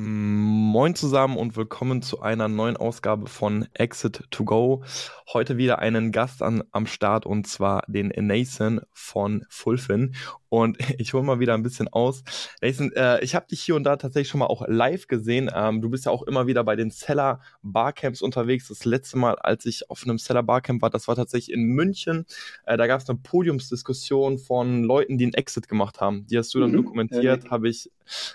Moin zusammen und willkommen zu einer neuen Ausgabe von Exit to Go. Heute wieder einen Gast an, am Start und zwar den Nathan von Fulfin. Und ich hole mal wieder ein bisschen aus. Nathan, äh, ich habe dich hier und da tatsächlich schon mal auch live gesehen. Ähm, du bist ja auch immer wieder bei den Seller Barcamps unterwegs. Das letzte Mal, als ich auf einem Seller Barcamp war, das war tatsächlich in München. Äh, da gab es eine Podiumsdiskussion von Leuten, die einen Exit gemacht haben. Die hast du dann mhm. dokumentiert, ja. habe ich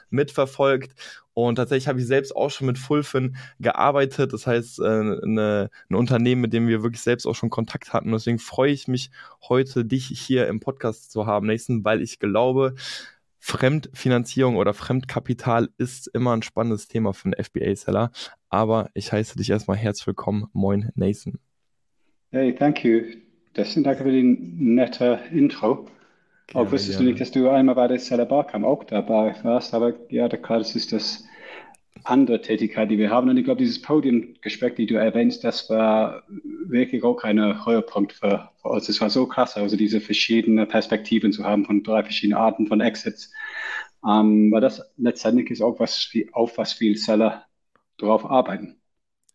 mitverfolgt. Und tatsächlich habe ich selbst auch schon mit Fulfin gearbeitet. Das heißt, äh, eine, ein Unternehmen, mit dem wir wirklich selbst auch schon Kontakt hatten. Deswegen freue ich mich heute, dich hier im Podcast zu haben, Nathan, weil ich glaube, Fremdfinanzierung oder Fremdkapital ist immer ein spannendes Thema für einen FBA-Seller. Aber ich heiße dich erstmal herzlich willkommen. Moin, Nathan. Hey, thank you. Deswegen danke für die nette Intro. Auch wusstest du nicht, dass du einmal bei der Seller Barcamp auch dabei warst, aber ja, klar, das ist das andere Tätigkeit, die wir haben. Und ich glaube, dieses Podiumgespräch, die du erwähnst, das war wirklich auch ein Höhepunkt für, für uns. Es war so krass, also diese verschiedenen Perspektiven zu haben von drei verschiedenen Arten von Exits. Ähm, weil das letztendlich ist auch was, auf was viele Seller drauf arbeiten.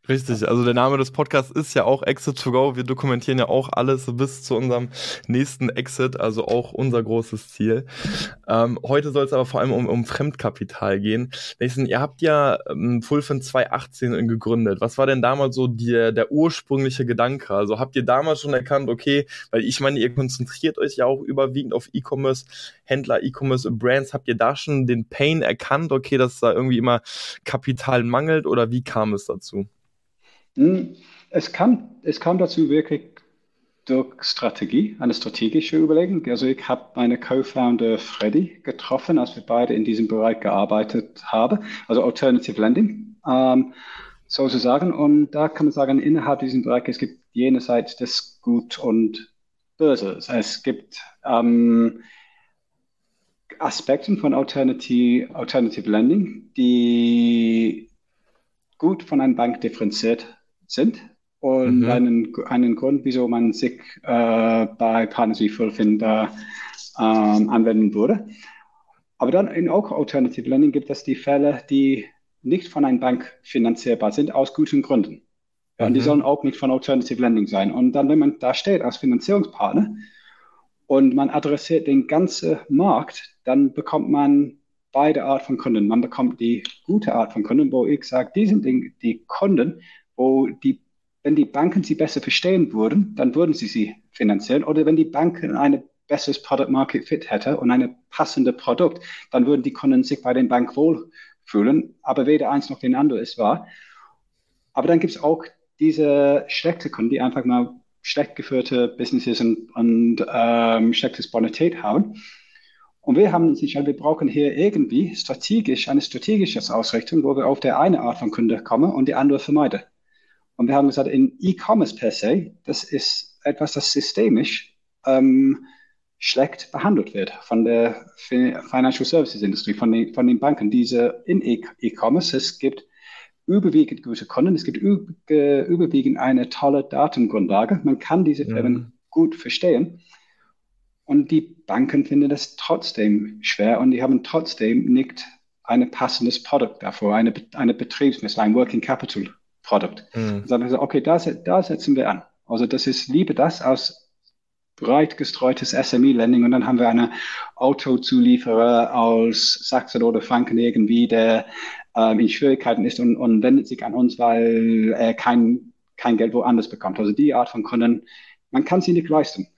Richtig, also der Name des Podcasts ist ja auch Exit to Go. Wir dokumentieren ja auch alles bis zu unserem nächsten Exit, also auch unser großes Ziel. Ähm, heute soll es aber vor allem um, um Fremdkapital gehen. Nathan, ihr habt ja ähm, Fulfin 2018 gegründet. Was war denn damals so die, der ursprüngliche Gedanke? Also habt ihr damals schon erkannt, okay, weil ich meine, ihr konzentriert euch ja auch überwiegend auf E-Commerce, Händler, E-Commerce Brands. Habt ihr da schon den Pain erkannt, okay, dass da irgendwie immer Kapital mangelt oder wie kam es dazu? Hm, es kam, es kam dazu wirklich durch Strategie, eine strategische Überlegung. Also ich habe meine Co-Founder Freddy getroffen, als wir beide in diesem Bereich gearbeitet haben, also Alternative Lending ähm, sozusagen. Und da kann man sagen, innerhalb dieses Bereichs es gibt jenseits des Gut und Böse. Es gibt ähm, Aspekte von Alternative, Alternative Lending, die gut von einer Bank differenziert sind und mhm. einen, einen Grund, wieso man sich äh, bei Partners wie Fulfin da ähm, anwenden würde. Aber dann in auch Alternative Lending gibt es die Fälle, die nicht von einer Bank finanzierbar sind, aus guten Gründen. Ja, und die mhm. sollen auch nicht von Alternative Lending sein. Und dann, wenn man da steht als Finanzierungspartner und man adressiert den ganzen Markt, dann bekommt man beide Art von Kunden. Man bekommt die gute Art von Kunden, wo ich sage, die sind die, die Kunden, wo die, wenn die Banken sie besser verstehen würden, dann würden sie sie finanzieren. Oder wenn die Banken ein besseres Product Market Fit hätte und ein passendes Produkt, dann würden die Kunden sich bei den Bank wohlfühlen. Aber weder eins noch den anderen ist wahr. Aber dann gibt es auch diese schlechte Kunden, die einfach mal schlecht geführte Businesses und, und ähm, schlechtes Bonität haben. Und wir haben uns entschieden, wir brauchen hier irgendwie strategisch eine strategische Ausrichtung, wo wir auf der eine Art von Kunde kommen und die andere vermeiden. Und wir haben gesagt, in E-Commerce per se, das ist etwas, das systemisch ähm, schlecht behandelt wird von der Financial Services Industrie, von den, von den Banken. Diese in e-, E-Commerce, es gibt überwiegend gute Kunden, es gibt überwiegend eine tolle Datengrundlage. Man kann diese Firmen mhm. gut verstehen. Und die Banken finden das trotzdem schwer und die haben trotzdem nicht ein passendes Produkt davor, eine, eine Betriebsmittel, ein Working Capital Product. Mhm. Und dann haben wir okay, da, da setzen wir an. Also das ist lieber das als breit gestreutes SME-Lending und dann haben wir einen Autozulieferer aus Sachsen oder Franken irgendwie, der ähm, in Schwierigkeiten ist und, und wendet sich an uns, weil er kein, kein Geld woanders bekommt. Also die Art von Kunden, man kann sie nicht leisten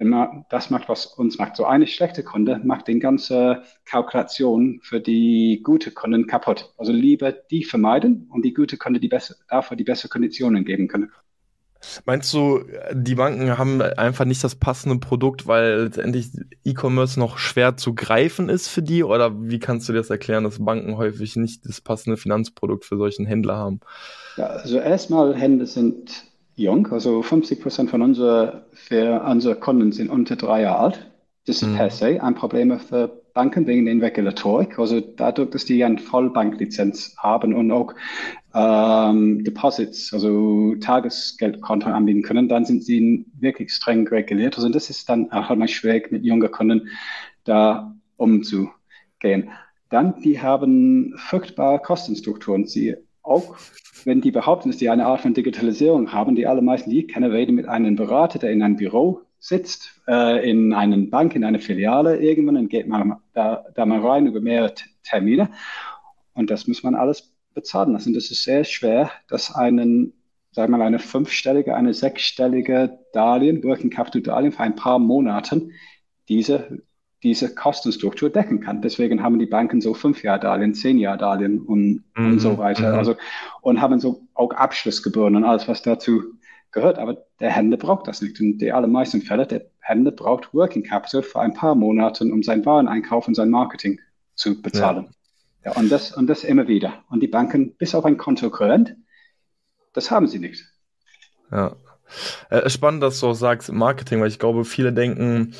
immer das macht, was uns macht. So eine schlechte Kunde macht den ganze Kalkulation für die gute Kunden kaputt. Also lieber die vermeiden und die gute Kunde die besser, dafür die besseren Konditionen geben können. Meinst du, die Banken haben einfach nicht das passende Produkt, weil letztendlich E-Commerce noch schwer zu greifen ist für die? Oder wie kannst du dir das erklären, dass Banken häufig nicht das passende Finanzprodukt für solchen Händler haben? Ja, also erstmal Händler sind jung, also 50 Prozent von unseren unsere Kunden sind unter drei Jahre alt. Das ist mhm. per se ein Problem für Banken wegen der Regulatorik. Also dadurch, dass die eine Vollbanklizenz haben und auch ähm, Deposits, also Tagesgeldkonto anbieten können, dann sind sie wirklich streng reguliert. Also das ist dann auch mal schwierig, mit jungen Kunden da umzugehen. Dann, die haben furchtbare Kostenstrukturen. Sie auch, wenn die behaupten, dass die eine Art von Digitalisierung haben, die allermeisten, die ich kenne, reden mit einem Berater, der in einem Büro sitzt, äh, in einer Bank, in einer Filiale irgendwann, dann geht man da, da mal rein über mehrere Termine und das muss man alles bezahlen lassen. Das ist sehr schwer, dass einen, sagen wir mal, eine fünfstellige, eine sechsstellige Darlehen, Working Capital Darlehen für ein paar Monaten diese, diese Kostenstruktur decken kann. Deswegen haben die Banken so fünf Jahre Darlehen, zehn Jahre Darlehen und, mhm. und so weiter. Mhm. Also, und haben so auch Abschlussgebühren und alles, was dazu gehört. Aber der Händler braucht das nicht. In den allermeisten Fällen, der Händler braucht Working Capital für ein paar Monate, um seinen Wareneinkauf und sein Marketing zu bezahlen. Ja. Ja, und, das, und das immer wieder. Und die Banken, bis auf ein Kontokorrent, das haben sie nicht. Ja. Äh, spannend, dass du auch sagst Marketing, weil ich glaube, viele denken,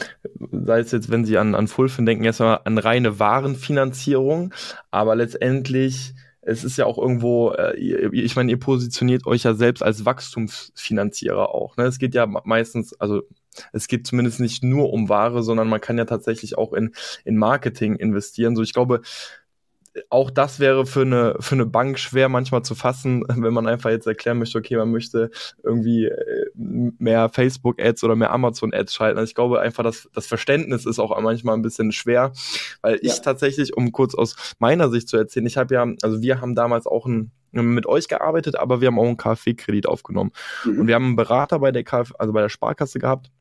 sei es jetzt, wenn sie an, an Fulfin denken, erstmal an reine Warenfinanzierung, aber letztendlich es ist ja auch irgendwo, äh, ich meine, ihr positioniert euch ja selbst als Wachstumsfinanzierer auch. Ne? Es geht ja meistens, also es geht zumindest nicht nur um Ware, sondern man kann ja tatsächlich auch in, in Marketing investieren. So, ich glaube, auch das wäre für eine, für eine Bank schwer manchmal zu fassen, wenn man einfach jetzt erklären möchte, okay, man möchte irgendwie äh, mehr Facebook-Ads oder mehr Amazon-Ads schalten. Also ich glaube einfach, dass das Verständnis ist auch manchmal ein bisschen schwer, weil ja. ich tatsächlich, um kurz aus meiner Sicht zu erzählen, ich habe ja, also wir haben damals auch ein mit euch gearbeitet, aber wir haben auch einen KfW-Kredit aufgenommen. Mhm. Und wir haben einen Berater bei der KfW, also bei der Sparkasse gehabt,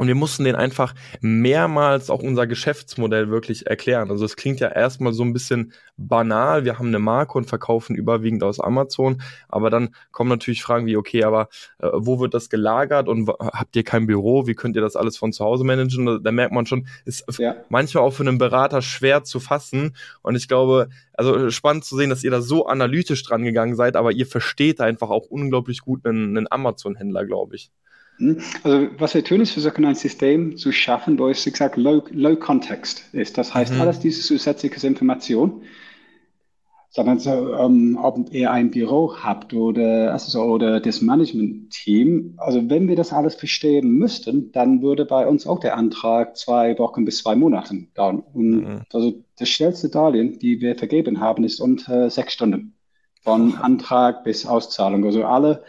und wir mussten den einfach mehrmals auch unser Geschäftsmodell wirklich erklären. Also es klingt ja erstmal so ein bisschen banal. Wir haben eine Marke und verkaufen überwiegend aus Amazon. Aber dann kommen natürlich Fragen wie, okay, aber äh, wo wird das gelagert und habt ihr kein Büro? Wie könnt ihr das alles von zu Hause managen? Da, da merkt man schon, ist ja. manchmal auch für einen Berater schwer zu fassen. Und ich glaube, also spannend zu sehen, dass ihr da so analytisch dran gegangen seid, aber ihr versteht einfach auch unglaublich gut einen, einen Amazon-Händler, glaube ich. Hm? Also was wir tun, ist versuchen ein System zu schaffen, wo es, wie gesagt, low, low context ist. Das heißt, mhm. alles diese zusätzliche Information, sondern so, ähm, ob ihr ein Büro habt oder, also, oder das Management-Team. Also wenn wir das alles verstehen müssten, dann würde bei uns auch der Antrag zwei Wochen bis zwei Monate dauern. Und mhm. also das schnellste Darlehen, die wir vergeben haben, ist unter sechs Stunden. Von Antrag bis Auszahlung. Also alle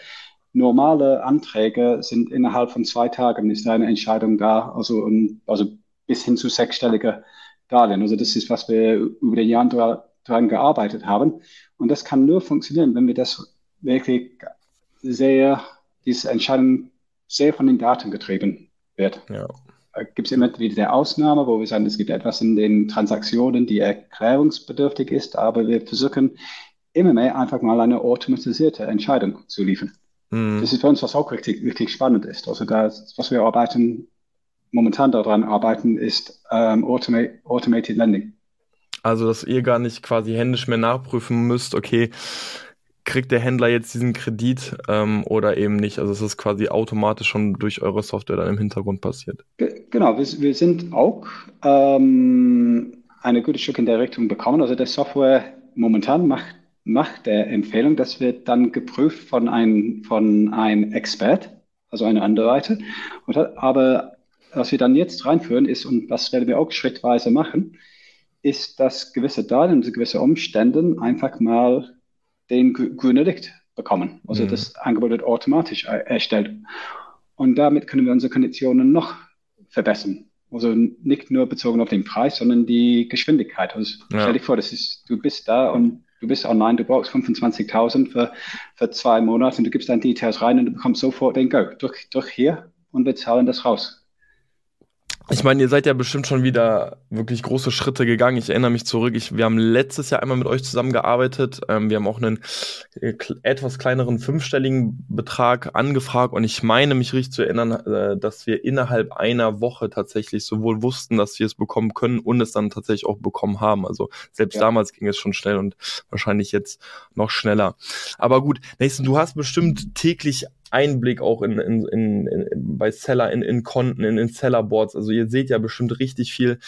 normale Anträge sind innerhalb von zwei Tagen ist eine Entscheidung da, also, also bis hin zu sechsstelliger Darlehen. Also das ist, was wir über die Jahre daran gearbeitet haben. Und das kann nur funktionieren, wenn wir das wirklich sehr, diese Entscheidung sehr von den Daten getrieben wird. Ja. Gibt es immer wieder der Ausnahme, wo wir sagen, es gibt etwas in den Transaktionen, die erklärungsbedürftig ist, aber wir versuchen immer mehr einfach mal eine automatisierte Entscheidung zu liefern. Mhm. Das ist für uns, was auch richtig, richtig spannend ist. Also das, was wir arbeiten, momentan daran arbeiten, ist ähm, Automa Automated Lending. Also, dass ihr gar nicht quasi händisch mehr nachprüfen müsst, okay, kriegt der Händler jetzt diesen Kredit ähm, oder eben nicht? Also es ist quasi automatisch schon durch eure Software dann im Hintergrund passiert. Genau, wir, wir, sind auch ähm, eine gute Stück in der Richtung bekommen. Also der Software momentan macht nach der Empfehlung, das wird dann geprüft von einem, von einem Expert, also einer Underwriter. Und, aber was wir dann jetzt reinführen ist, und das werden wir auch schrittweise machen, ist, dass gewisse Daten und gewisse Umstände einfach mal den grünen Licht bekommen. Also mhm. das Angebot wird automatisch erstellt. Und damit können wir unsere Konditionen noch verbessern. Also nicht nur bezogen auf den Preis, sondern die Geschwindigkeit. Also ja. stell dir vor, das ist, du bist da und du bist online, du brauchst 25.000 für, für zwei Monate und du gibst deine Details rein und du bekommst sofort den Go. Durch, durch hier und wir zahlen das raus. Ich meine, ihr seid ja bestimmt schon wieder wirklich große Schritte gegangen. Ich erinnere mich zurück. Ich, wir haben letztes Jahr einmal mit euch zusammengearbeitet. Ähm, wir haben auch einen äh, etwas kleineren fünfstelligen Betrag angefragt und ich meine mich richtig zu erinnern, äh, dass wir innerhalb einer Woche tatsächlich sowohl wussten, dass wir es bekommen können und es dann tatsächlich auch bekommen haben. Also selbst ja. damals ging es schon schnell und wahrscheinlich jetzt noch schneller. Aber gut, Nathan, du hast bestimmt täglich Einblick auch in, in, in, in bei Seller, in, in Konten, in, in Sellerboards. Also ihr seht ja bestimmt richtig viel.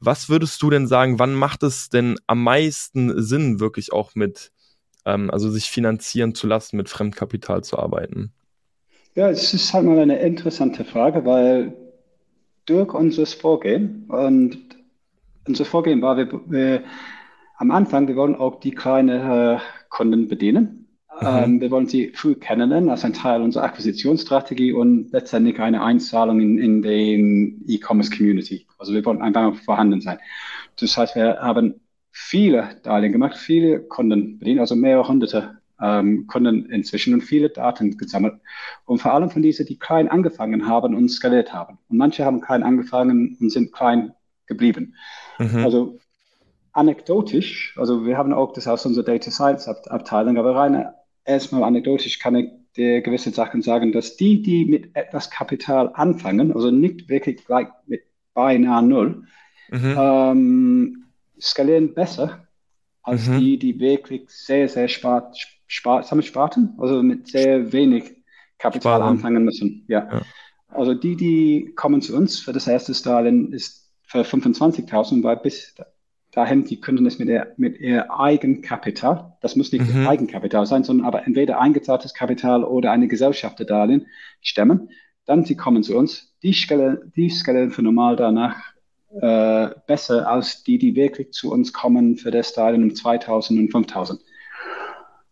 Was würdest du denn sagen, wann macht es denn am meisten Sinn, wirklich auch mit, ähm, also sich finanzieren zu lassen, mit Fremdkapital zu arbeiten? Ja, es ist halt mal eine interessante Frage, weil durch unser Vorgehen und unser Vorgehen war, wir, wir am Anfang, wir wollen auch die kleinen äh, Kunden bedienen. Mhm. Ähm, wir wollen sie früh kennenlernen als ein Teil unserer Akquisitionsstrategie und letztendlich eine Einzahlung in, in den E-Commerce Community. Also wir wollen einfach vorhanden sein. Das heißt, wir haben viele Darlehen gemacht, viele Kunden bedient, also mehrere hunderte ähm, Kunden inzwischen und viele Daten gesammelt. Und vor allem von diesen, die klein angefangen haben und skaliert haben. Und manche haben klein angefangen und sind klein geblieben. Mhm. Also anekdotisch, also wir haben auch das aus unserer Data Science Abteilung, aber rein erstmal anekdotisch kann ich dir gewisse Sachen sagen, dass die, die mit etwas Kapital anfangen, also nicht wirklich gleich mit beinahe null, mhm. ähm, skalieren besser als mhm. die, die wirklich sehr, sehr spart, spart, sparten, also mit sehr wenig Kapital Sparen. anfangen müssen. Ja. ja. Also die, die kommen zu uns für das erste Darlehen ist für 25.000, weil bis dahin, die könnten es mit, ihr, mit ihr Eigenkapital, das muss nicht mhm. Eigenkapital sein, sondern aber entweder eingezahltes Kapital oder eine Gesellschafterdarlehen stemmen. Dann sie kommen zu uns, die skalieren, die skalieren für normal danach äh, besser als die, die wirklich zu uns kommen für das Darlehen um 2000 und 5000.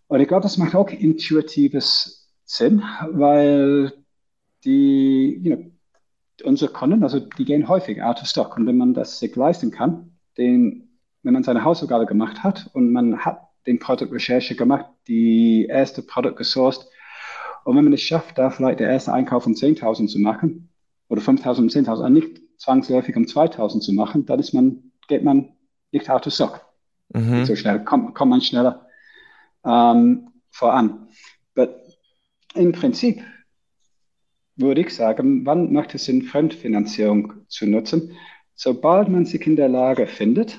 Und ich glaube, das macht auch intuitives Sinn, weil die, you know, unsere Kunden, also die gehen häufig out of stock. Und wenn man das sich leisten kann, den wenn man seine Hausaufgabe gemacht hat und man hat den Produktrecherche gemacht, die erste Produkt gesourced und wenn man es schafft, da vielleicht der erste Einkauf um 10.000 zu machen oder 5.000 um 10.000, und nicht zwangsläufig um 2.000 zu machen, dann ist man, geht man nicht out of stock. Mhm. So schnell, kommt, kommt man schneller ähm, voran. Aber im Prinzip würde ich sagen, wann macht es Sinn, Fremdfinanzierung zu nutzen? Sobald man sich in der Lage findet,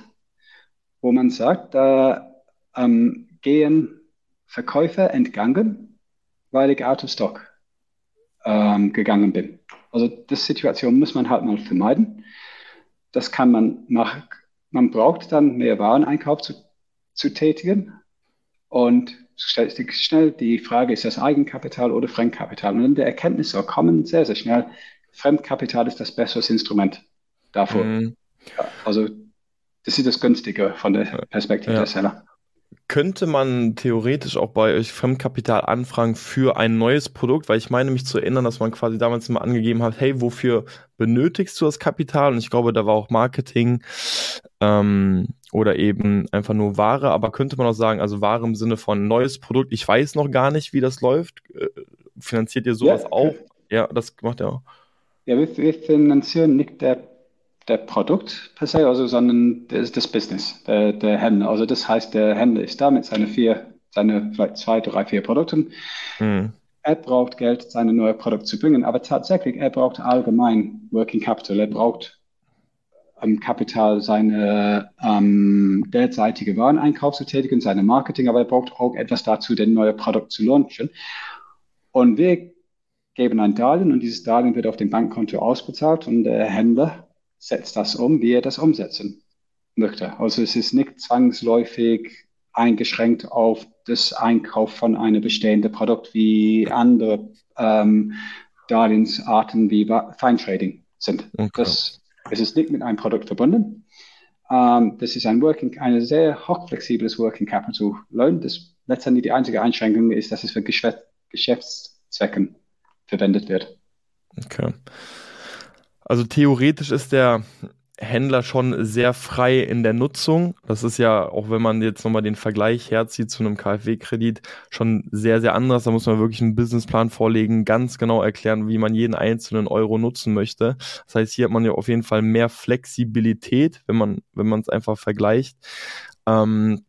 wo man sagt, da ähm, gehen Verkäufer entgangen, weil ich out of stock ähm, gegangen bin. Also das Situation muss man halt mal vermeiden. Das kann man machen. Man braucht dann mehr Wareneinkauf zu, zu tätigen und stellt sich schnell die Frage, ist das Eigenkapital oder Fremdkapital? Und dann der Erkenntnis soll kommen sehr, sehr schnell, Fremdkapital ist das bessere Instrument davor. Mhm. Ja, also das ist das Günstige von der Perspektive ja. der Seller. Könnte man theoretisch auch bei euch Fremdkapital anfragen für ein neues Produkt? Weil ich meine mich zu erinnern, dass man quasi damals mal angegeben hat, hey, wofür benötigst du das Kapital? Und ich glaube, da war auch Marketing ähm, oder eben einfach nur Ware. Aber könnte man auch sagen, also Ware im Sinne von neues Produkt, ich weiß noch gar nicht, wie das läuft. Äh, finanziert ihr sowas ja, auch? Ja, das macht er auch. Ja, wir, wir finanzieren nicht der der Produkt per se, also, sondern das, das Business, der, der Händler. Also das heißt, der Händler ist da mit seinen vier, seine vielleicht zwei, drei, vier Produkten. Mhm. Er braucht Geld, seine neue Produkte zu bringen, aber tatsächlich, er braucht allgemein Working Capital. Er braucht ähm, Kapital, seine ähm, derzeitige Wareneinkauf zu tätigen, seine Marketing, aber er braucht auch etwas dazu, den neuen Produkt zu launchen. Und wir geben ein Darlehen und dieses Darlehen wird auf dem Bankkonto ausbezahlt und der Händler setzt das um, wie er das umsetzen möchte. Also es ist nicht zwangsläufig eingeschränkt auf das Einkauf von einem bestehenden Produkt wie andere ähm, Darlehensarten wie Feintrading sind. Okay. Das, es ist nicht mit einem Produkt verbunden. Ähm, das ist ein Working, ein sehr hochflexibles Working Capital Loan. Das letztendlich die einzige Einschränkung ist, dass es für Geschäftszwecken verwendet wird. Okay. Also theoretisch ist der Händler schon sehr frei in der Nutzung. Das ist ja, auch wenn man jetzt nochmal den Vergleich herzieht zu einem KfW-Kredit, schon sehr, sehr anders. Da muss man wirklich einen Businessplan vorlegen, ganz genau erklären, wie man jeden einzelnen Euro nutzen möchte. Das heißt, hier hat man ja auf jeden Fall mehr Flexibilität, wenn man, wenn man es einfach vergleicht. Ähm,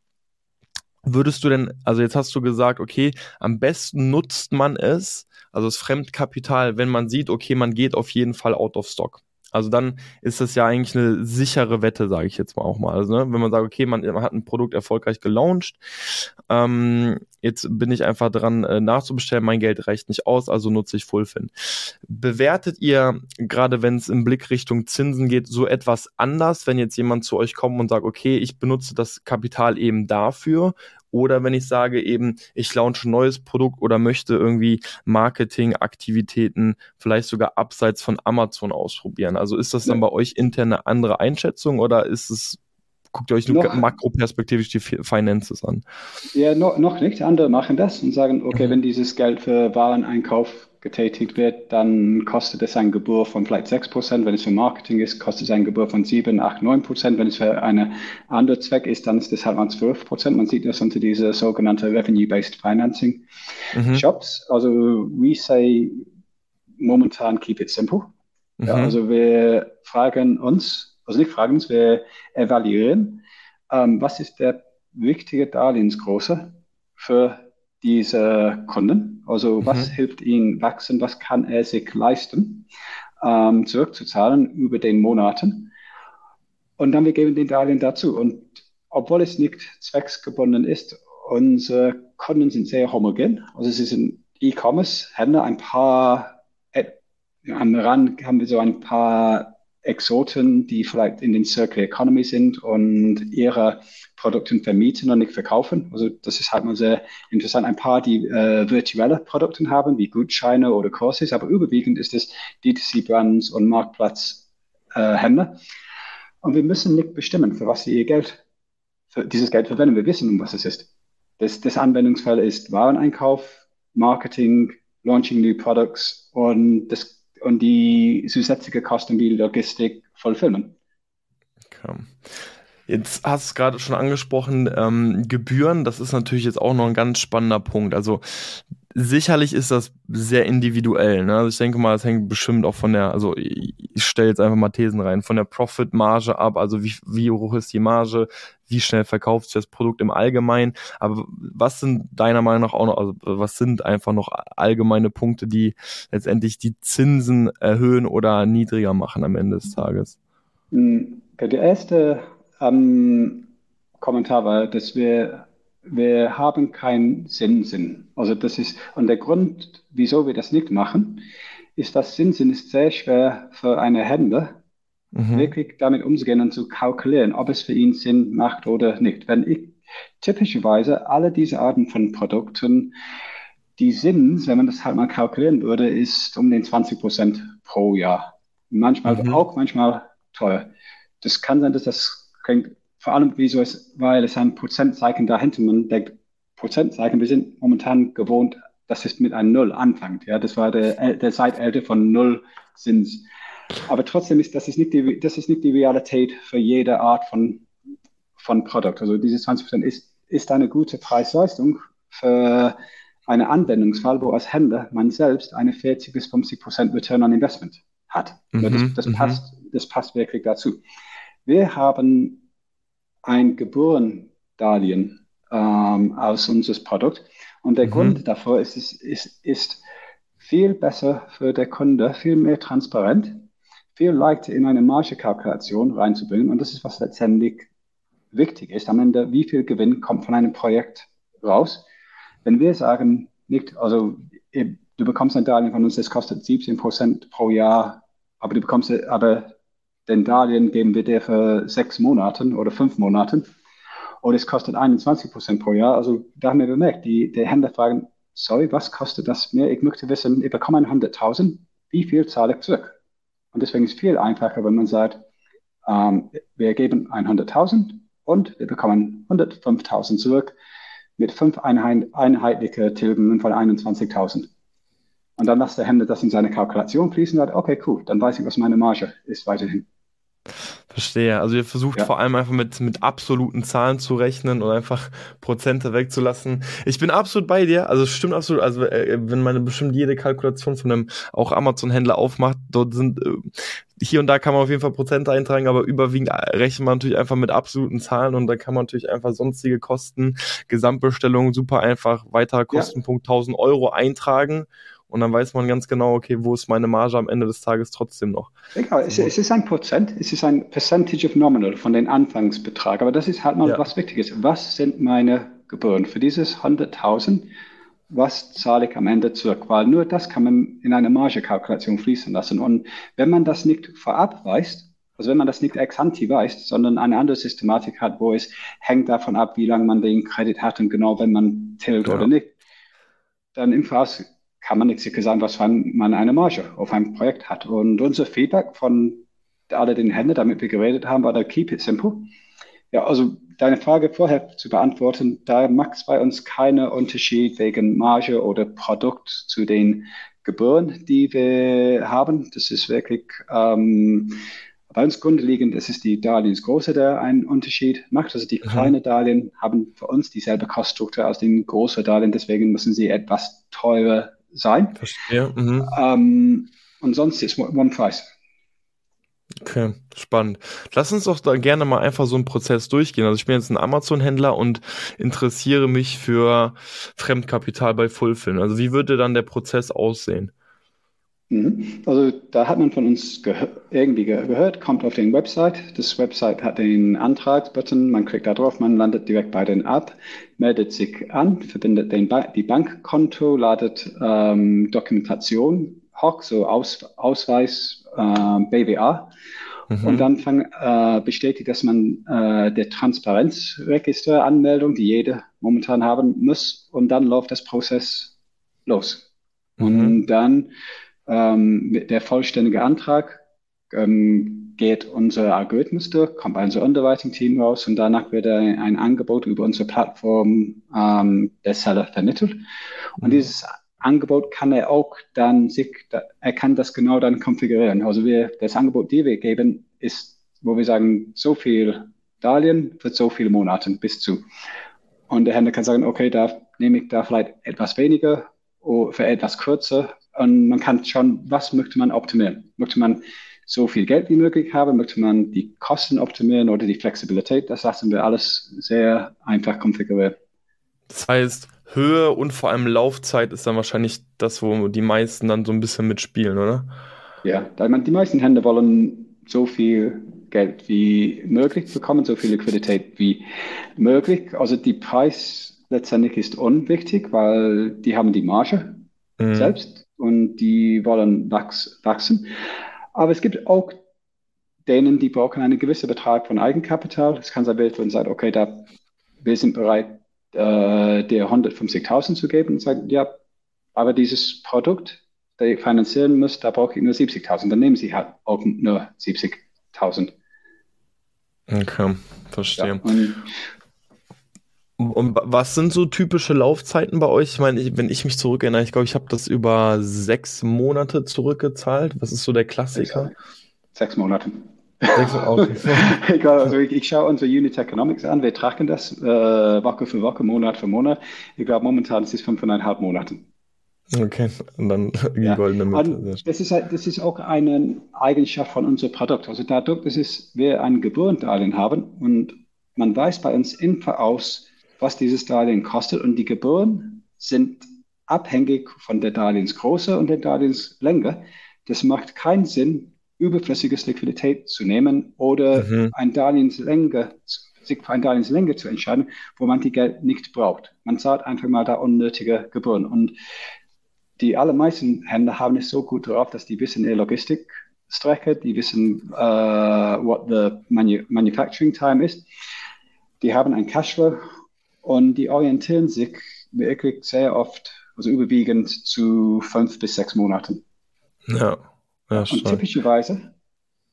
würdest du denn, also jetzt hast du gesagt, okay, am besten nutzt man es, also das Fremdkapital, wenn man sieht, okay, man geht auf jeden Fall out of stock. Also dann ist das ja eigentlich eine sichere Wette, sage ich jetzt mal auch mal. Also, ne, wenn man sagt, okay, man, man, hat ein Produkt erfolgreich gelauncht, ähm, jetzt bin ich einfach dran äh, nachzubestellen, mein Geld reicht nicht aus, also nutze ich Fullfin. Bewertet ihr, gerade wenn es im Blick Richtung Zinsen geht, so etwas anders, wenn jetzt jemand zu euch kommt und sagt, okay, ich benutze das Kapital eben dafür oder wenn ich sage eben, ich launche ein neues Produkt oder möchte irgendwie Marketingaktivitäten vielleicht sogar abseits von Amazon ausprobieren. Also ist das dann bei euch intern eine andere Einschätzung oder ist es guckt ihr euch nur noch, makroperspektivisch die Finances an? Ja, no, noch nicht. Andere machen das und sagen, okay, mhm. wenn dieses Geld für Wareneinkauf getätigt wird, dann kostet es ein Gebühr von vielleicht 6%. Wenn es für Marketing ist, kostet es ein Gebühr von 7, 8, 9%. Wenn es für einen anderen Zweck ist, dann ist es halt mal 12%. Man sieht das unter diese sogenannte Revenue-Based Financing mhm. Shops. Also, we say momentan keep it simple. Mhm. Ja, also, wir fragen uns, also nicht fragen uns, wir evaluieren, ähm, was ist der wichtige Darlehensgröße für diese Kunden? Also was mhm. hilft ihnen wachsen? Was kann er sich leisten, ähm, zurückzuzahlen über den Monaten? Und dann wir geben den Darlehen dazu. Und obwohl es nicht zwecksgebunden ist, unsere Kunden sind sehr homogen. Also es ist ein E-Commerce-Händler, ein paar, äh, am Rand haben wir so ein paar Exoten, die vielleicht in den Circular Economy sind und ihre Produkte vermieten und nicht verkaufen. Also das ist halt mal sehr interessant. Ein paar, die äh, virtuelle Produkte haben, wie Gutscheine oder Kurses, aber überwiegend ist es D2C-Brands und Marktplatzhändler. Äh, und wir müssen nicht bestimmen, für was sie ihr Geld, für dieses Geld verwenden. Wir wissen, um was es ist. Das, das Anwendungsfall ist Wareneinkauf, Marketing, Launching New Products und das und die zusätzliche Kosten wie Logistik vollfilmen. Okay. Jetzt hast du es gerade schon angesprochen, ähm, Gebühren, das ist natürlich jetzt auch noch ein ganz spannender Punkt. Also sicherlich ist das sehr individuell. Ne? Also ich denke mal, es hängt bestimmt auch von der, also ich, ich stelle jetzt einfach mal Thesen rein, von der Profit-Marge ab, also wie, wie hoch ist die Marge, wie schnell verkauft sich das Produkt im Allgemeinen. Aber was sind deiner Meinung nach auch noch, also was sind einfach noch allgemeine Punkte, die letztendlich die Zinsen erhöhen oder niedriger machen am Ende des Tages? Hm, der erste ähm, Kommentar war, dass wir wir haben keinen Zinsen. Also das ist, und der Grund, wieso wir das nicht machen, ist, dass Zinsen ist sehr schwer für eine Händler, mhm. wirklich damit umzugehen und zu kalkulieren, ob es für ihn Sinn macht oder nicht. Wenn ich typischerweise alle diese Arten von Produkten, die Zins, wenn man das halt mal kalkulieren würde, ist um den 20 Prozent pro Jahr. Manchmal mhm. auch, manchmal teuer. Das kann sein, dass das klingt vor allem, wieso es, weil es ein Prozentzeichen dahinter, man denkt, Prozentzeichen, wir sind momentan gewohnt, dass es mit einem Null anfängt. Ja, das war der, der Zeitalter von Null Zins. Aber trotzdem ist das ist nicht die, das ist nicht die Realität für jede Art von, von Produkt. Also diese 20 Prozent ist, ist eine gute Preis-Leistung für einen Anwendungsfall, wo als Händler man selbst eine 40 bis 50 Prozent Return on Investment hat. Mhm, das, das, mhm. passt, das passt wirklich dazu. Wir haben ein Gebührendarlehen ähm, aus unserem Produkt. Und der mhm. Grund dafür ist, ist, ist, ist viel besser für den Kunde, viel mehr transparent, viel leichter in eine Margekalkulation reinzubringen. Und das ist, was letztendlich wichtig ist. Am Ende, wie viel Gewinn kommt von einem Projekt raus? Wenn wir sagen, nicht, also du bekommst ein Darlehen von uns, das kostet 17 Prozent pro Jahr, aber du bekommst, aber den Darlehen geben wir dir für sechs Monate oder fünf Monate und es kostet 21 Prozent pro Jahr. Also da haben wir bemerkt, die, die Händler fragen, sorry, was kostet das mehr? Ich möchte wissen, ich bekomme 100.000, wie viel zahle ich zurück? Und deswegen ist es viel einfacher, wenn man sagt, ähm, wir geben 100.000 und wir bekommen 105.000 zurück mit fünf einheitlichen Tilgungen von 21.000. Und dann lässt der Händler das in seine Kalkulation fließen und sagt, okay, cool, dann weiß ich, was meine Marge ist weiterhin. Verstehe. Also ihr versucht Ja. vor allem einfach mit, mit absoluten Zahlen zu rechnen und einfach Prozente wegzulassen. Ich bin absolut bei dir. Also es stimmt absolut. Also äh, wenn man bestimmt jede Kalkulation von einem auch Amazon-Händler aufmacht, dort sind äh, hier und da kann man auf jeden Fall Prozente eintragen, aber überwiegend äh, rechnet man natürlich einfach mit absoluten Zahlen und da kann man natürlich einfach sonstige Kosten, Gesamtbestellungen super einfach weiterer Kostenpunkt 1000 Euro eintragen und dann weiß man ganz genau, okay, wo ist meine Marge am Ende des Tages trotzdem noch. Egal, es, es ist ein Prozent, es ist ein Percentage of Nominal von den Anfangsbetrag, aber das ist halt mal Ja. was wichtig ist. Was sind meine Gebühren für dieses 100.000? Was zahle ich am Ende zurück? Weil nur das kann man in eine Margekalkulation fließen lassen. Und wenn man das nicht vorab weiß, also wenn man das nicht ex ante weiß, sondern eine andere Systematik hat, wo es hängt davon ab, wie lange man den Kredit hat und genau, wenn man tilgt Ja. oder nicht, dann im Voraus kann man sicher sein, was man eine Marge auf ein Projekt hat. Und unser Feedback von alle den Händlern, damit wir geredet haben, war da keep it simple. Ja, also deine Frage vorher zu beantworten, da macht es bei uns keinen Unterschied wegen Marge oder Produkt zu den Gebühren, die wir haben. Das ist wirklich ähm, bei uns grundlegend, es ist die Darlehensgröße, der einen Unterschied macht. Also die Mhm. kleinen Darlehen haben für uns dieselbe Koststruktur als die großen Darlehen, deswegen müssen sie etwas teurer sein. Verstehe. Mhm. Ähm, und sonst ist One Price. Okay, spannend. Lass uns doch da gerne mal einfach so einen Prozess durchgehen. Also ich bin jetzt ein Amazon-Händler und interessiere mich für Fremdkapital bei Fulfillen. Also wie würde dann der Prozess aussehen? Mhm. Also da hat man von uns gehö irgendwie ge gehört, kommt auf den Website. Das Website hat den Antragsbutton, man klickt da drauf, man landet direkt bei den App, meldet sich an, verbindet den ba die Bankkonto, ladet ähm, Dokumentation hoch, so Aus Ausweis, äh, BWA. Mhm. Und dann fang, äh, bestätigt, dass man äh, der Transparenzregister-Anmeldung, die jeder momentan haben muss, und dann läuft das Prozess los. Und Mhm. dann ähm, der vollständige Antrag ähm, geht unser Algorithmus durch, kommt bei unser Underwriting-Team raus und danach wird ein, ein Angebot über unsere Plattform ähm, der Seller vermittelt. Und Mhm. dieses Angebot kann er auch dann sich, er kann das genau dann konfigurieren. Also wir, das Angebot, die wir geben, ist, wo wir sagen, so viel Darlehen für so viele Monate bis zu. Und der Händler kann sagen, okay, da nehme ich da vielleicht etwas weniger oder für etwas kürzer. Und man kann schauen, was möchte man optimieren? Möchte man so viel Geld wie möglich haben? Möchte man die Kosten optimieren oder die Flexibilität? Das lassen wir alles sehr einfach konfigurieren. Das heißt, Höhe und vor allem Laufzeit ist dann wahrscheinlich das, wo die meisten dann so ein bisschen mitspielen, oder? Ja, die meisten Händler wollen so viel Geld wie möglich bekommen, so viel Liquidität wie möglich. Also die Preis letztendlich ist unwichtig, weil die haben die Marge Mhm. selbst und die wollen wachs wachsen. Aber es gibt auch denen, die brauchen einen gewissen Betrag von Eigenkapital. Es kann sein, wenn sagt, okay, da, wir sind bereit, äh, dir 150.000 zu geben und sagt, ja, aber dieses Produkt, das ich finanzieren muss, da brauche ich nur 70.000. Dann nehmen sie halt auch nur 70.000. Okay, Ja, verstehe. und Und was sind so typische Laufzeiten bei euch? Ich meine, ich, wenn ich mich zurückerinnere, ich glaube, ich habe das über sechs Monate zurückgezahlt. Was ist so der Klassiker? sechs Monate. Sechs, okay. Egal, also ich, ich schaue unsere Unit Economics an, wir tracken das äh, Woche für Woche, Monat für Monat. Ich glaube, momentan ist es fünfeinhalb Monate. Okay, und dann die Ja, goldene Mitte. Das ist, halt- das ist auch eine Eigenschaft von unserem Produkt. Also dadurch, dass wir ein Gebührendarlehen haben und man weiß bei uns im Voraus, was dieses Darlehen kostet und die Gebühren sind abhängig von der Darlehensgröße und der Darlehenslänge. Das macht keinen Sinn, überflüssiges Liquidität zu nehmen oder Mhm. ein Darlehenslänge, sich für ein Darlehenslänge zu entscheiden, wo man die Geld nicht braucht. Man zahlt einfach mal da unnötige Gebühren. Und die allermeisten Händler haben es so gut drauf, dass die wissen ihre Logistikstrecke, die wissen, äh, what the manu manufacturing time ist. Die haben ein Cashflow und die orientieren sich wirklich sehr oft, also überwiegend zu fünf bis sechs Monaten. Ja, ja, Und typischerweise,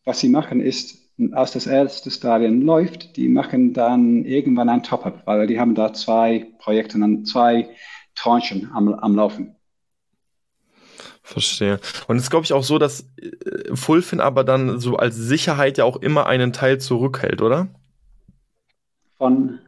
was sie machen, ist, als das erste Stadion läuft, die machen dann irgendwann ein Top-up, weil die haben da zwei Projekte, dann zwei Tranchen am, am Laufen. Verstehe. Und es ist, glaube ich, auch so, dass äh, Fulfin aber dann so als Sicherheit ja auch immer einen Teil zurückhält, oder? Von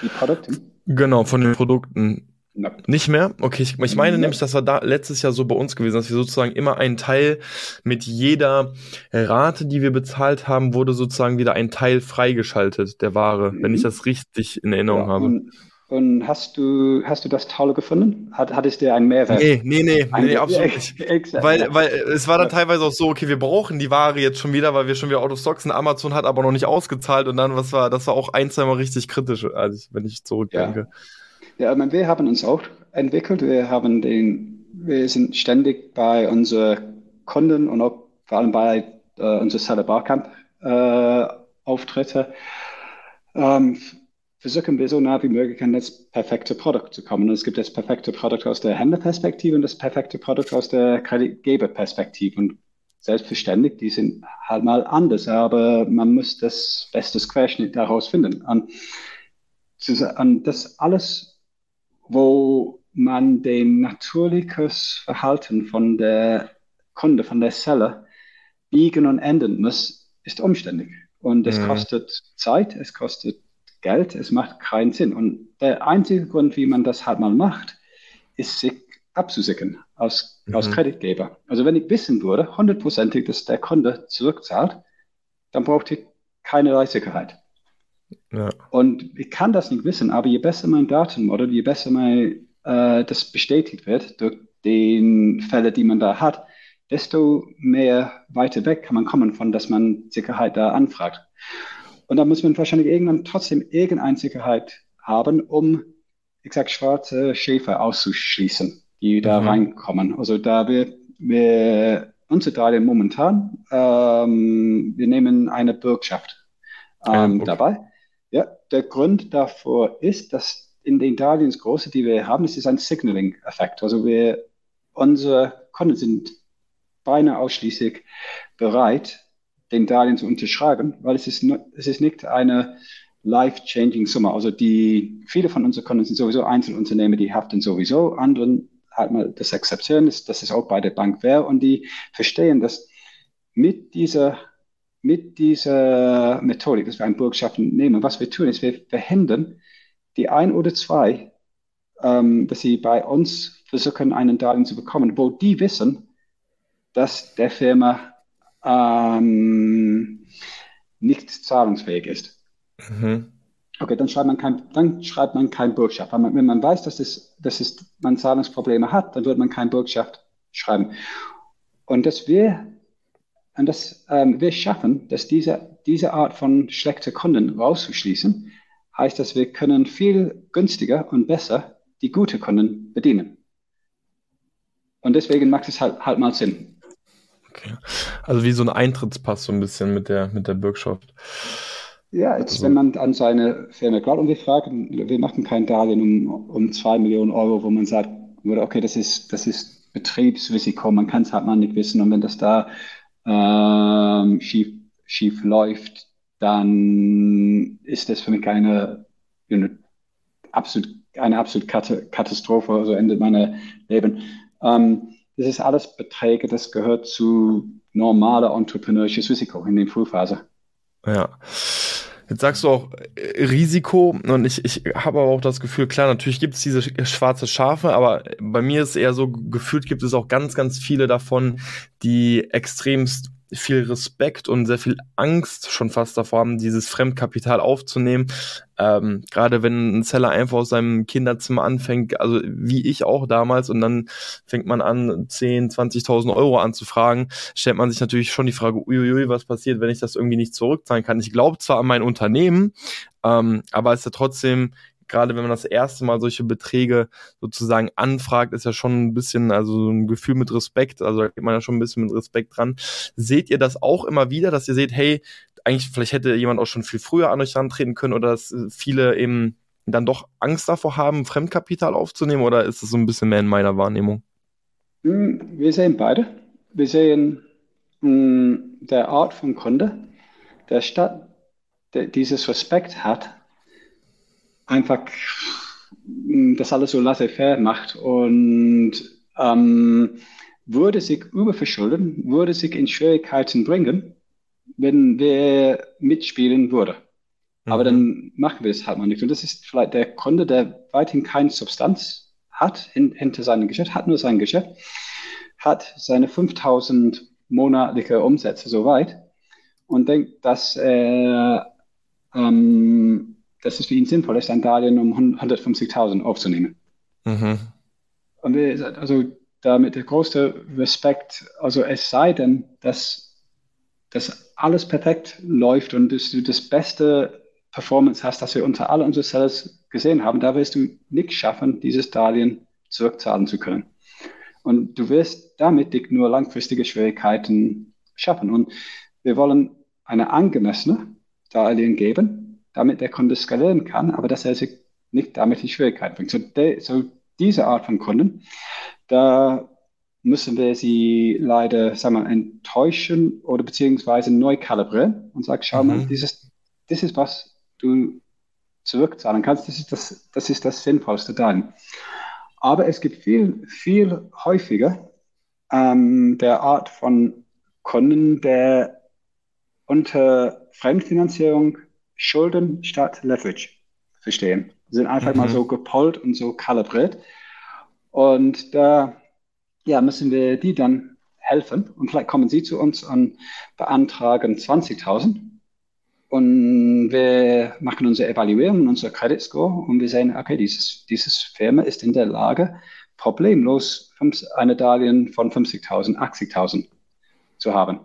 den Produkten? Genau, von den Produkten. No. Nicht mehr? Okay, ich, ich meine No. nämlich, das war da letztes Jahr so bei uns gewesen, dass wir sozusagen immer einen Teil mit jeder Rate, die wir bezahlt haben, wurde sozusagen wieder ein Teil freigeschaltet der Ware, wenn ich Mhm. das richtig in Erinnerung Ja, habe. und, und hast du, hast du das toll gefunden? Hat, hat es dir einen Mehrwert? Nee, nee, nee, Ein- nee, absolut nicht. Exakt. Weil, weil es war dann Ja. teilweise auch so, okay, wir brauchen die Ware jetzt schon wieder, weil wir schon wieder out of stocks sind. Amazon hat aber noch nicht ausgezahlt und dann, was war, das war auch ein, zweimal richtig kritisch, also ich, wenn ich zurückdenke. Ja, meine, wir haben uns auch entwickelt. Wir haben den, wir sind ständig bei unseren Kunden und auch vor allem bei äh, unseren Seller Barcamp äh, Auftritte ähm, versuchen wir so nah wie möglich an das perfekte Produkt zu kommen. Und es gibt das perfekte Produkt aus der Händlerperspektive und das perfekte Produkt aus der Kreditgeberperspektive. Und selbstverständlich, die sind halt mal anders, aber man muss das beste Querschnitt daraus finden. Und, und das alles, wo man den natürliches Verhalten von der Kunde, von der Seller biegen und ändern muss, ist umständlich. Und es Mhm. kostet Zeit, es kostet Geld, es macht keinen Sinn. Und der einzige Grund, wie man das halt mal macht, ist sich abzusichern als, als Mhm. Kreditgeber. Also wenn ich wissen würde, hundertprozentig, dass der Kunde zurückzahlt, dann braucht ich keinerlei Sicherheit. Ja. Und ich kann das nicht wissen, aber je besser mein Datenmodell, je besser mein, äh, das bestätigt wird durch den Fälle, die man da hat, desto mehr weiter weg kann man kommen von, dass man Sicherheit da anfragt. Und da muss man wahrscheinlich irgendwann trotzdem irgendeine Sicherheit haben, um, ich sag, schwarze Schäfer auszuschließen, die da Mhm. reinkommen. Also da wir, wir unsere Darlehen momentan, ähm, wir nehmen eine Bürgschaft ähm, dabei. Ja, der Grund davor ist, dass in den Darlehensgröße, die wir haben, das ist ein Signaling-Effekt. Also wir, unsere Kunden sind beinahe ausschließlich bereit, den Darlehen zu unterschreiben, weil es ist, es ist nicht eine life-changing Summe. Also die, viele von unseren Kunden sind sowieso Einzelunternehmer, die haften sowieso, anderen halt mal das akzeptieren, dass, dass es auch bei der Bank wäre und die verstehen, dass mit dieser, mit dieser Methodik, dass wir ein Bürgschaften nehmen, was wir tun, ist, wir verhindern die ein oder zwei, ähm, dass sie bei uns versuchen, einen Darlehen zu bekommen, wo die wissen, dass der Firma ähm, nicht zahlungsfähig ist. Mhm. Okay, dann schreibt man kein, dann schreibt man kein Bürgschaft. Wenn man, wenn man weiß, dass, es, dass es, man Zahlungsprobleme hat, dann wird man kein Bürgschaft schreiben. Und dass wir, und dass ähm, wir schaffen, dass diese, diese Art von schlechten Kunden rauszuschließen, heißt, dass wir können viel günstiger und besser die gute Kunden bedienen. Und deswegen macht es halt, halt mal Sinn. Okay. Also wie so ein Eintrittspass so ein bisschen mit der, mit der Bürgschaft. Ja, jetzt, Also- wenn man an seine Firma glaubt und wir fragen, wir machen kein Darlehen um, um zwei Millionen Euro, wo man sagt, okay, das ist, das ist Betriebsrisiko, man kann es halt mal nicht wissen und wenn das da ähm, schief, schief läuft, dann ist das für mich eine, eine absolut, eine absolut Kat- Katastrophe, so endet mein Leben. Ähm, das ist alles Beträge, das gehört zu normaler entrepreneurisches Risiko in der Frühphase. Ja. Jetzt sagst du auch äh, Risiko und ich, ich habe aber auch das Gefühl, klar, natürlich gibt es diese sch- schwarze Schafe, aber bei mir ist eher so, gefühlt gibt es auch ganz, ganz viele davon, die extremst viel Respekt und sehr viel Angst schon fast davor haben, dieses Fremdkapital aufzunehmen. Ähm, Gerade wenn ein Seller einfach aus seinem Kinderzimmer anfängt, also wie ich auch damals, und dann fängt man an, 10, 20.000 Euro anzufragen, stellt man sich natürlich schon die Frage, uiuiui, was passiert, wenn ich das irgendwie nicht zurückzahlen kann. Ich glaube zwar an mein Unternehmen, ähm, aber es ist ja trotzdem, gerade wenn man das erste Mal solche Beträge sozusagen anfragt, ist ja schon ein bisschen, also so ein Gefühl mit Respekt, also da geht man ja schon ein bisschen mit Respekt dran. Seht ihr das auch immer wieder, dass ihr seht, hey, eigentlich, vielleicht hätte jemand auch schon viel früher an euch rantreten können oder dass äh, viele eben dann doch Angst davor haben, Fremdkapital aufzunehmen oder ist das so ein bisschen mehr in meiner Wahrnehmung? Hm, Wir sehen beide. Wir sehen mh, der Art von Kunde, der statt dieses Respekt hat, einfach mh, das alles so laissez-faire macht und ähm, würde sich überverschulden, würde sich in Schwierigkeiten bringen, wenn wir mitspielen würden. Mhm. Aber dann machen wir das halt mal nicht. Und das ist vielleicht der Kunde, der weiterhin keine Substanz hat hin, hinter seinem Geschäft, hat nur sein Geschäft, hat seine 5000 monatliche Umsätze soweit und denkt, dass, äh, ähm, dass es für ihn sinnvoll ist, ein Darlehen um 150.000 aufzunehmen. Mhm. Und also damit der größte Respekt, also es sei denn, dass, dass alles perfekt läuft und dass du das beste Performance hast, das wir unter alle unsere Sellers gesehen haben, da wirst du nicht schaffen, dieses Darlehen zurückzahlen zu können. Und du wirst damit dich nur langfristige Schwierigkeiten schaffen. Und wir wollen eine angemessene Darlehen geben, damit der Kunde skalieren kann, aber dass er sich nicht damit in Schwierigkeiten bringt. So, de, so diese Art von Kunden, da müssen wir sie leider, sagen wir, enttäuschen oder beziehungsweise neu kalibrieren und sagen, schau mhm. mal, dieses, das ist was du zurückzahlen kannst, das ist das, das ist das Sinnvollste dann. Aber es gibt viel, viel häufiger ähm, der Art von Kunden, der unter Fremdfinanzierung Schulden statt Leverage verstehen. Sind einfach mhm. mal so gepollt und so kalibriert. Und da ja, müssen wir die dann helfen. Und vielleicht kommen sie zu uns und beantragen 20.000 und wir machen unsere Evaluierung, unser Credit Score und wir sehen, okay, dieses, dieses Firma ist in der Lage, problemlos eine Darlehen von 50.000, 80.000 zu haben.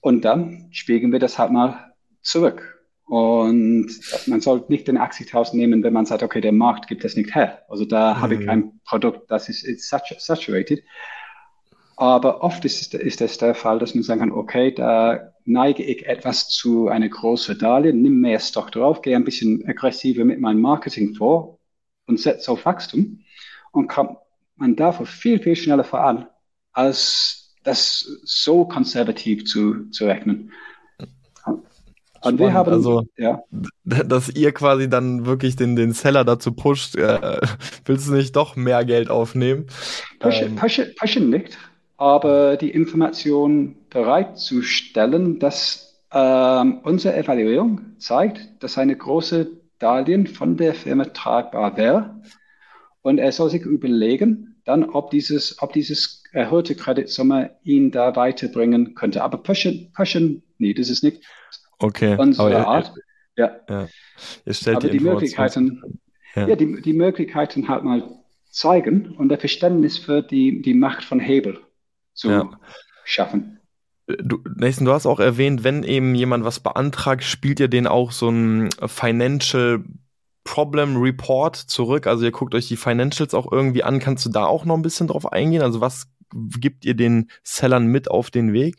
Und dann spiegeln wir das halt mal zurück. Und man sollte nicht den 80.000 nehmen, wenn man sagt, okay, der Markt gibt es nicht her. Also da mhm. habe ich mhm. ein Produkt, das ist saturated. Aber oft ist, ist es der Fall, dass man sagen kann, okay, da neige ich etwas zu einer großen Darlehen, nimm mehr Stock drauf, gehe ein bisschen aggressiver mit meinem Marketing vor und setze auf Wachstum und kommt man dafür viel, viel schneller voran, als das so konservativ zu, zu rechnen. Und wir haben, also, ja. dass ihr quasi dann wirklich den, den Seller dazu pusht, äh, willst du nicht doch mehr Geld aufnehmen? Pushen, ähm, pushen, pushen nicht aber die Information bereitzustellen, dass ähm, unsere Evaluierung zeigt, dass eine große Darlehen von der Firma tragbar wäre. Und er soll sich überlegen, dann, ob dieses, ob dieses erhöhte Kreditsumme ihn da weiterbringen könnte. Aber pushen, pushen, nee, das ist nicht okay. unsere aber, Art. Ja. ja. aber die, die Möglichkeiten, ja. ja, die, die Möglichkeiten halt mal zeigen und der Verständnis für die, die Macht von Hebel zu ja. schaffen. Du, Nathan, du hast auch erwähnt, wenn eben jemand was beantragt, spielt ihr den auch so ein Financial Problem Report zurück? Also ihr guckt euch die Financials auch irgendwie an. Kannst du da auch noch ein bisschen drauf eingehen? Also was gibt ihr den Sellern mit auf den Weg?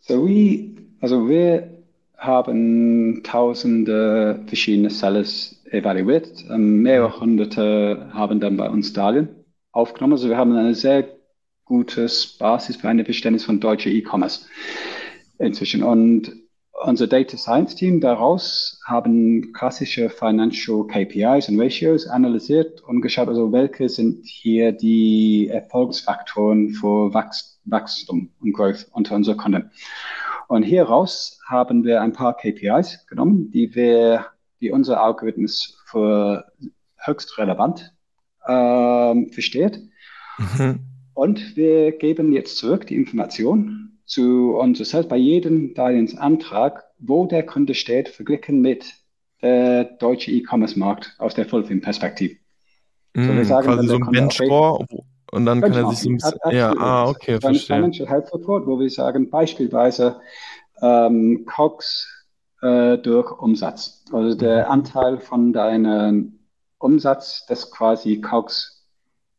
So we, also wir haben tausende verschiedene Sellers evaluiert. Ähm, mehrere hunderte haben dann bei uns Darlehen aufgenommen. Also wir haben eine sehr gutes Basis für ein Verständnis von deutscher E-Commerce inzwischen. Und unser Data Science Team daraus haben klassische Financial KPIs und Ratios analysiert und geschaut, also welche sind hier die Erfolgsfaktoren für Wachstum und Growth unter unseren Kunden. Und hieraus haben wir ein paar KPIs genommen, die wir, die unser Algorithmus für höchst relevant äh, versteht. Mhm. Und wir geben jetzt zurück die Information zu uns selbst bei jedem Darlehensantrag, wo der Kunde steht, verglichen mit der deutschen E-Commerce-Markt aus der Fullfilm-Perspektive. Mm, so wir sagen, quasi so ein Benchscore und dann kann er sich so ein bisschen, ja, ah, okay, so verstehe. Financial Health Report, wo wir sagen, beispielsweise ähm, COGS äh, durch Umsatz. Also der mhm. Anteil von deinem Umsatz, das quasi COGS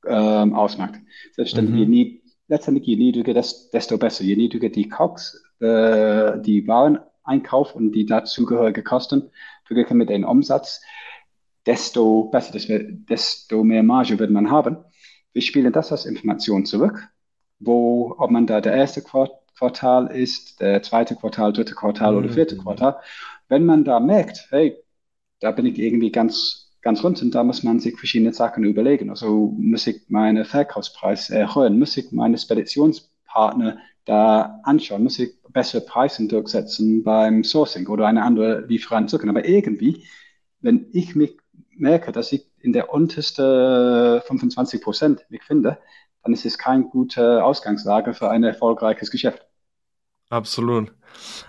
ähm, ausmacht. Selbstverständlich, mhm. je nie, letztendlich je niedriger, desto besser. Je niedriger die COX, äh, die Wareneinkauf und die dazugehörige Kosten verglichen mit dem Umsatz, desto besser, desto mehr Marge wird man haben. Wir spielen das als Information zurück, wo, ob man da der erste Quartal ist, der zweite Quartal, dritte Quartal mhm. oder vierte Quartal. Wenn man da merkt, hey, da bin ich irgendwie ganz ganz rund sind, da muss man sich verschiedene Sachen überlegen. Also muss ich meinen Verkaufspreis erhöhen, muss ich meine Speditionspartner da anschauen, muss ich bessere Preise durchsetzen beim Sourcing oder eine andere Lieferant suchen. Aber irgendwie, wenn ich mich merke, dass ich in der untersten 25 Prozent mich finde, dann ist es keine gute Ausgangslage für ein erfolgreiches Geschäft. Absolut.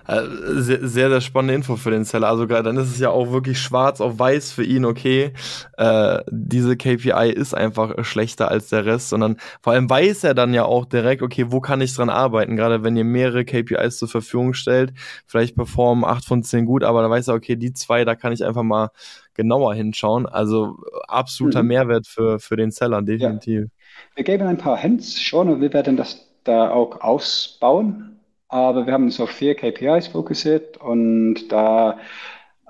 Äh, sehr, sehr, spannende Info für den Seller. Also dann ist es ja auch wirklich schwarz auf weiß für ihn, okay, äh, diese KPI ist einfach schlechter als der Rest, sondern vor allem weiß er dann ja auch direkt, okay, wo kann ich dran arbeiten? Gerade wenn ihr mehrere KPIs zur Verfügung stellt, vielleicht performen acht von zehn gut, aber da weiß er, okay, die zwei, da kann ich einfach mal genauer hinschauen. Also absoluter mhm. Mehrwert für, für den Seller, definitiv. Ja. Wir geben ein paar Hints schon und wir werden das da auch ausbauen aber wir haben uns auf vier KPIs fokussiert und da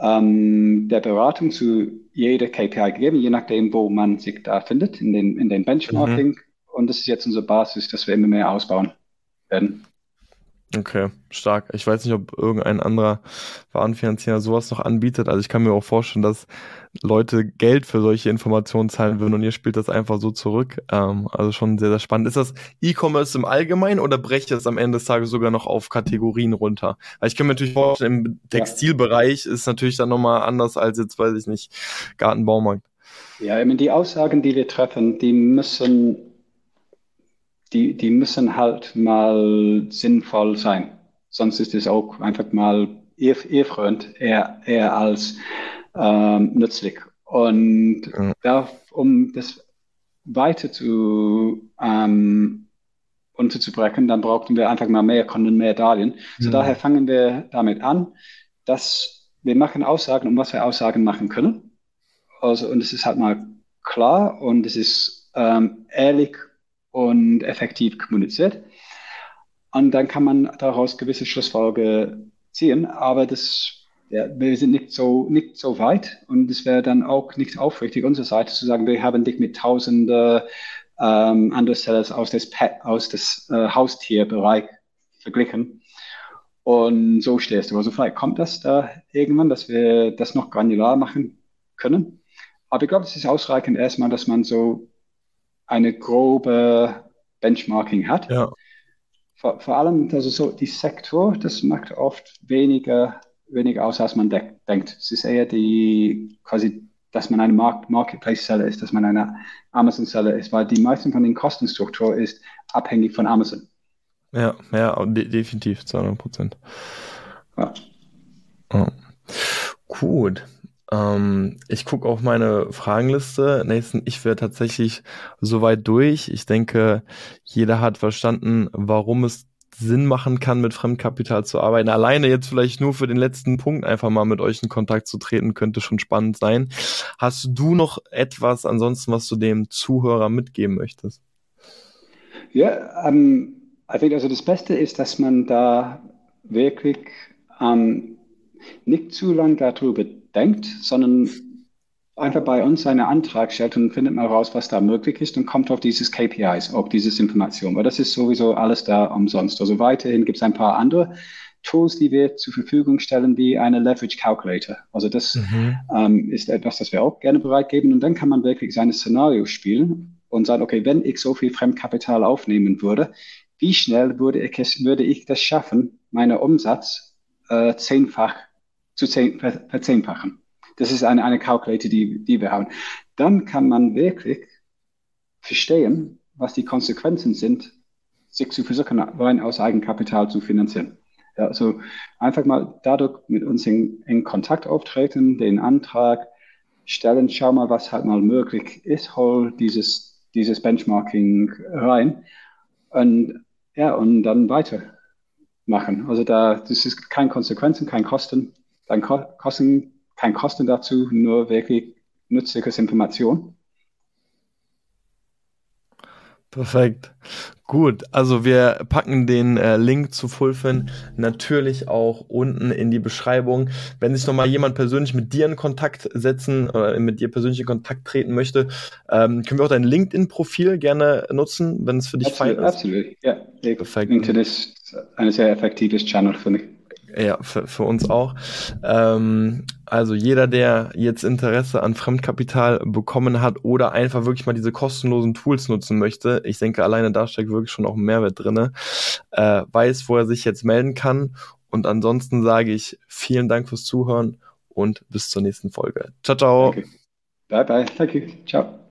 ähm, der Beratung zu jeder KPI gegeben, je nachdem, wo man sich da findet, in den, in den Benchmarking. Mhm. Und das ist jetzt unsere Basis, dass wir immer mehr ausbauen werden. Okay, stark. Ich weiß nicht, ob irgendein anderer Warenfinanzierer sowas noch anbietet. Also ich kann mir auch vorstellen, dass Leute Geld für solche Informationen zahlen würden und ihr spielt das einfach so zurück. Ähm, also schon sehr, sehr spannend. Ist das E-Commerce im Allgemeinen oder brecht es am Ende des Tages sogar noch auf Kategorien runter? Weil ich kann mir natürlich vorstellen, im Textilbereich ist natürlich dann nochmal anders als jetzt, weiß ich nicht, Gartenbaumarkt. Ja, ich meine, die Aussagen, die wir treffen, die müssen die, die müssen halt mal sinnvoll sein. Sonst ist es auch einfach mal irrfreund, eher, eher als ähm, nützlich. Und ja. da, um das weiter zu ähm, unterzubrechen, dann brauchten wir einfach mal mehr Kunden, mehr Darlehen. So mhm. daher fangen wir damit an, dass wir machen Aussagen, um was wir Aussagen machen können. Also, und es ist halt mal klar und es ist ähm, ehrlich und effektiv kommuniziert. Und dann kann man daraus gewisse Schlussfolgerungen ziehen, aber das, ja, wir sind nicht so, nicht so weit und es wäre dann auch nicht aufrichtig unserer Seite zu sagen, wir haben dich mit tausenden ähm, anderen Sellers aus Pet, aus äh, Haustierbereich verglichen. Und so stehst du. Also vielleicht kommt das da irgendwann, dass wir das noch granular machen können. Aber ich glaube, es ist ausreichend erstmal, dass man so eine grobe Benchmarking hat. Ja. Vor, vor, allem, also so die Sektor, das macht oft weniger, weniger aus, als man de denkt. Es ist eher die quasi, dass man eine Mark Marketplace-Seller ist, dass man eine Amazon-Seller ist, weil die meisten von den Kostenstruktur ist abhängig von Amazon. Ja, ja, de definitiv, 200 Prozent. Ja. Oh. Gut. Ähm, ich gucke auf meine Fragenliste. Nathan, ich wäre tatsächlich soweit durch. Ich denke, jeder hat verstanden, warum es Sinn machen kann, mit Fremdkapital zu arbeiten. Alleine jetzt vielleicht nur für den letzten Punkt einfach mal mit euch in Kontakt zu treten, könnte schon spannend sein. Hast du noch etwas ansonsten, was du dem Zuhörer mitgeben möchtest? Ja, ähm, ich denke, also das Beste ist, dass man da wirklich ähm, nicht zu lange darüber denkt, sondern einfach bei uns einen Antrag stellt und findet mal raus, was da möglich ist und kommt auf dieses KPIs, auf dieses Information, weil das ist sowieso alles da umsonst. Also weiterhin gibt es ein paar andere Tools, die wir zur Verfügung stellen, wie eine Leverage Calculator. Also das mhm. ähm, ist etwas, das wir auch gerne bereitgeben und dann kann man wirklich seine Szenario spielen und sagen, okay, wenn ich so viel Fremdkapital aufnehmen würde, wie schnell würde ich, würde ich das schaffen, meinen Umsatz äh, zehnfach zu verzehnfachen. Das ist eine, eine Calculator, die, die wir haben. Dann kann man wirklich verstehen, was die Konsequenzen sind, sich zu versuchen, rein aus Eigenkapital zu finanzieren. Also einfach mal dadurch mit uns in, in Kontakt auftreten, den Antrag stellen, schau mal, was halt mal möglich ist, hol dieses, dieses Benchmarking rein und ja, und dann weitermachen. Also da, das ist kein Konsequenzen, kein Kosten, dann kosten kein Kosten dazu, nur wirklich nützliches Information. Perfekt. Gut, also wir packen den äh, Link zu Fulfin natürlich auch unten in die Beschreibung. Wenn sich nochmal jemand persönlich mit dir in Kontakt setzen oder mit dir persönlich in Kontakt treten möchte, ähm, können wir auch dein LinkedIn-Profil gerne nutzen, wenn es für dich absolut, fein ist. Absolut, ja. Perfekt. LinkedIn ist ein sehr effektives Channel für mich. Ja, für, für uns auch. Ähm, Also jeder, der jetzt Interesse an Fremdkapital bekommen hat oder einfach wirklich mal diese kostenlosen Tools nutzen möchte, ich denke, alleine da steckt wirklich schon auch ein Mehrwert drin, äh, weiß, wo er sich jetzt melden kann. Und ansonsten sage ich vielen Dank fürs Zuhören und bis zur nächsten Folge. Ciao, ciao. Okay. Bye, bye. You. Ciao.